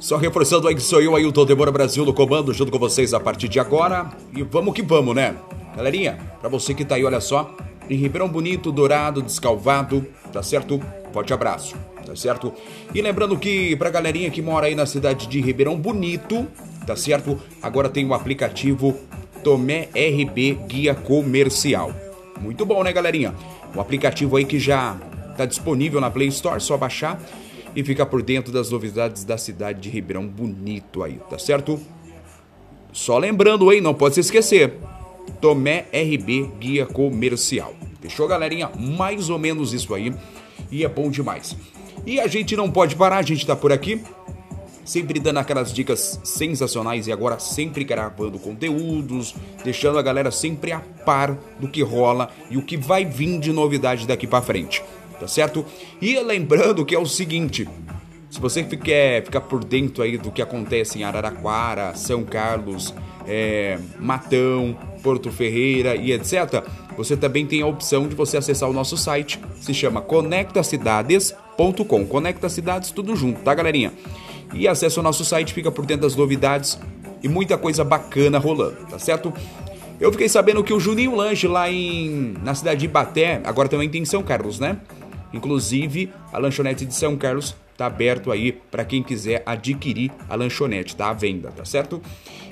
Só reforçando aí que sou eu, Ailton Demora Brasil no comando, junto com vocês a partir de agora. E vamos que vamos, né? Galerinha, pra você que tá aí, olha só, em Ribeirão Bonito, Dourado, Descalvado, tá certo? Forte abraço, tá certo? E lembrando que pra galerinha que mora aí na cidade de Ribeirão Bonito, tá certo? Agora tem o aplicativo Tomé RB Guia Comercial. Muito bom, né, galerinha? O aplicativo aí que já tá disponível na Play Store, só baixar e ficar por dentro das novidades da cidade de Ribeirão Bonito aí, tá certo? Só lembrando, hein, não pode se esquecer. Tomé RB Guia Comercial. Fechou, galerinha? Mais ou menos isso aí. E é bom demais. E a gente não pode parar, a gente tá por aqui sempre dando aquelas dicas sensacionais e agora sempre gravando conteúdos, deixando a galera sempre a par do que rola e o que vai vir de novidade daqui para frente, tá certo? E lembrando que é o seguinte, se você quer ficar por dentro aí do que acontece em Araraquara, São Carlos, é, Matão, Porto Ferreira e etc., você também tem a opção de você acessar o nosso site, se chama conectacidades.com. Conecta Cidades tudo junto, tá, galerinha? e acessa o nosso site, fica por dentro das novidades e muita coisa bacana rolando, tá certo? Eu fiquei sabendo que o Juninho Lanche lá em na cidade de Ibaté, agora também tem em São Carlos, né? Inclusive, a lanchonete de São Carlos tá aberto aí para quem quiser adquirir a lanchonete, tá à venda, tá certo?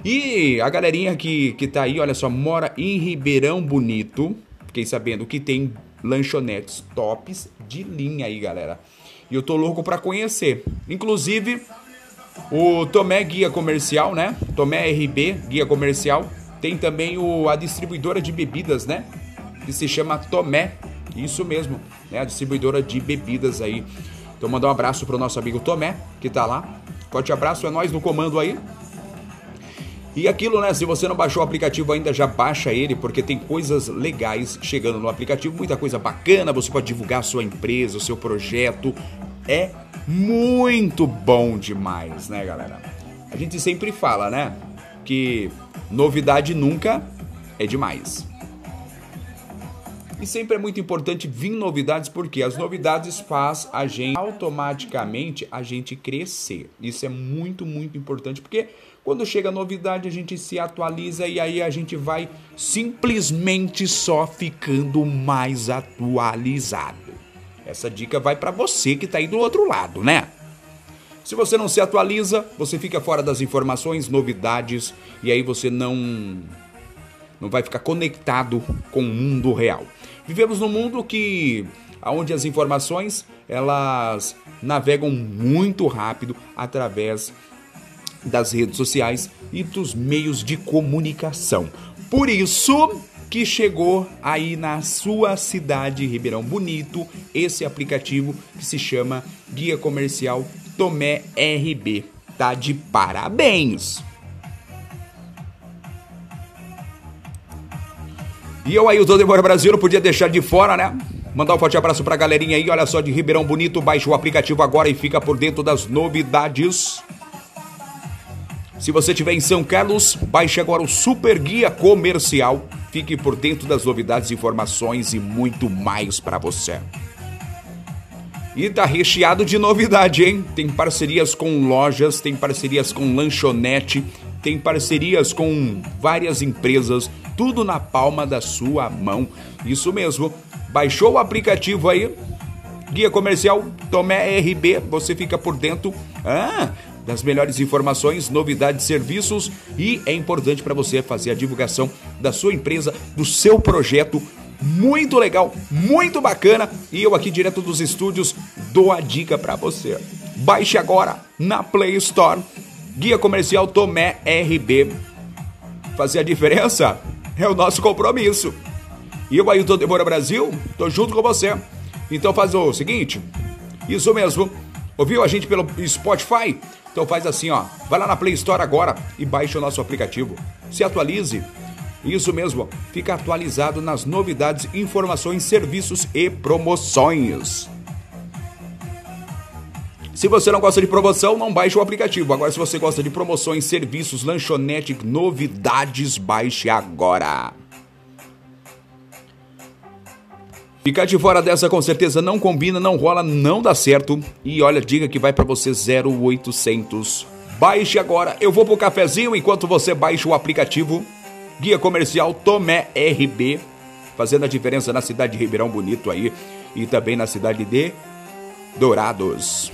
E a galerinha que, que tá aí, olha só, mora em Ribeirão Bonito. Fiquei sabendo que tem lanchonetes tops de linha aí, galera. E eu tô louco para conhecer. Inclusive, o Tomé Guia Comercial, né? Tomé RB Guia Comercial. Tem também o, a distribuidora de bebidas, né? Que se chama Tomé. Isso mesmo, né? A distribuidora de bebidas aí. Então mandar um abraço pro nosso amigo Tomé, que tá lá. Forte abraço, é nós no comando aí. E aquilo, né? Se você não baixou o aplicativo ainda, já baixa ele, porque tem coisas legais chegando no aplicativo, muita coisa bacana. Você pode divulgar a sua empresa, o seu projeto. É muito bom demais, né, galera? A gente sempre fala, né? Que novidade nunca é demais. E sempre é muito importante vir novidades porque as novidades faz a gente automaticamente a gente crescer. Isso é muito, muito importante porque quando chega novidade a gente se atualiza e aí a gente vai simplesmente só ficando mais atualizado. Essa dica vai para você que está aí do outro lado, né? Se você não se atualiza, você fica fora das informações, novidades e aí você não não vai ficar conectado com o mundo real. Vivemos num mundo que onde as informações elas navegam muito rápido através das redes sociais e dos meios de comunicação. Por isso, que chegou aí na sua cidade, Ribeirão Bonito, esse aplicativo que se chama Guia Comercial Tomé RB. Tá de parabéns! E eu aí, o Demora Brasil, não podia deixar de fora, né? Mandar um forte abraço pra galerinha aí, olha só, de Ribeirão Bonito, baixa o aplicativo agora e fica por dentro das novidades. Se você estiver em São Carlos, baixe agora o Super Guia Comercial Fique por dentro das novidades, informações e muito mais para você. E tá recheado de novidade, hein? Tem parcerias com lojas, tem parcerias com lanchonete, tem parcerias com várias empresas, tudo na palma da sua mão. Isso mesmo. Baixou o aplicativo aí? Guia Comercial Tomé RB, você fica por dentro. Ah, das melhores informações, novidades, serviços e é importante para você fazer a divulgação da sua empresa, do seu projeto. Muito legal, muito bacana e eu aqui direto dos estúdios dou a dica para você. Baixe agora na Play Store Guia Comercial Tomé RB. Fazer a diferença é o nosso compromisso. E eu, Ailton Demora Brasil, tô junto com você. Então faz o seguinte, isso mesmo, ouviu a gente pelo Spotify? Então faz assim, ó, vai lá na Play Store agora e baixe o nosso aplicativo. Se atualize. Isso mesmo, fica atualizado nas novidades, informações, serviços e promoções. Se você não gosta de promoção, não baixe o aplicativo. Agora, se você gosta de promoções, serviços, lanchonete, novidades, baixe agora. Ficar de fora dessa com certeza não combina, não rola, não dá certo. E olha, diga que vai para você 0800 Baixe agora. Eu vou pro cafezinho enquanto você baixa o aplicativo Guia Comercial Tomé RB, fazendo a diferença na cidade de Ribeirão Bonito aí e também na cidade de Dourados.